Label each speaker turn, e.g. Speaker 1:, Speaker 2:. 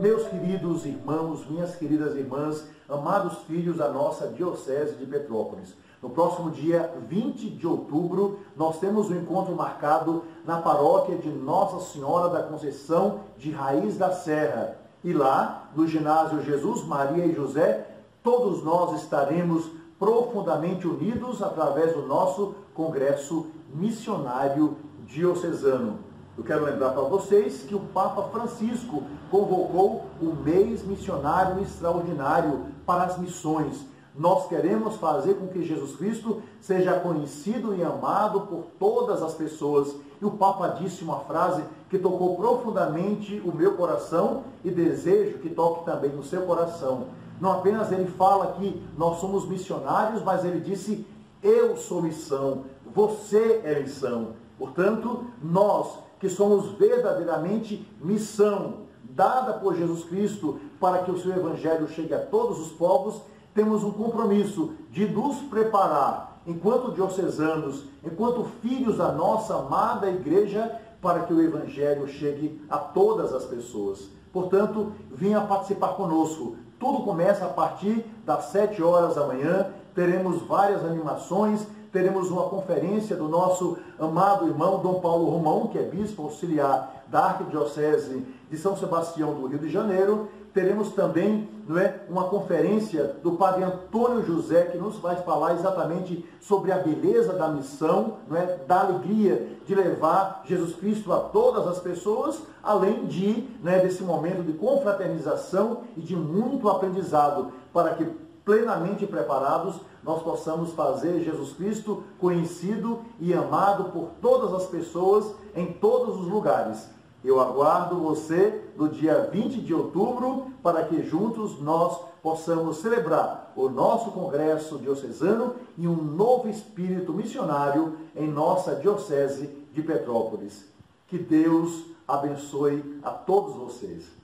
Speaker 1: Meus queridos irmãos, minhas queridas irmãs, amados filhos da nossa Diocese de Petrópolis, no próximo dia 20 de outubro, nós temos um encontro marcado na paróquia de Nossa Senhora da Conceição de Raiz da Serra. E lá, no ginásio Jesus, Maria e José, todos nós estaremos profundamente unidos através do nosso congresso missionário diocesano. Eu quero lembrar para vocês que o Papa Francisco convocou o mês missionário extraordinário para as missões. Nós queremos fazer com que Jesus Cristo seja conhecido e amado por todas as pessoas. E o Papa disse uma frase que tocou profundamente o meu coração e desejo que toque também no seu coração. Não apenas ele fala que nós somos missionários, mas ele disse: Eu sou missão, você é missão. Portanto, nós que somos verdadeiramente missão dada por Jesus Cristo para que o seu evangelho chegue a todos os povos, temos um compromisso de nos preparar enquanto diocesanos, enquanto filhos da nossa amada igreja, para que o evangelho chegue a todas as pessoas. Portanto, venha participar conosco. Tudo começa a partir das 7 horas da manhã. Teremos várias animações, teremos uma conferência do nosso amado irmão Dom Paulo Romão, que é bispo auxiliar da Arquidiocese de São Sebastião do Rio de Janeiro. Teremos também não é, uma conferência do padre Antônio José, que nos vai falar exatamente sobre a beleza da missão, não é, da alegria de levar Jesus Cristo a todas as pessoas, além de, né, desse momento de confraternização e de muito aprendizado, para que plenamente preparados, nós possamos fazer Jesus Cristo conhecido e amado por todas as pessoas em todos os lugares. Eu aguardo você no dia 20 de outubro para que juntos nós possamos celebrar o nosso congresso diocesano e um novo espírito missionário em nossa diocese de Petrópolis. Que Deus abençoe a todos vocês.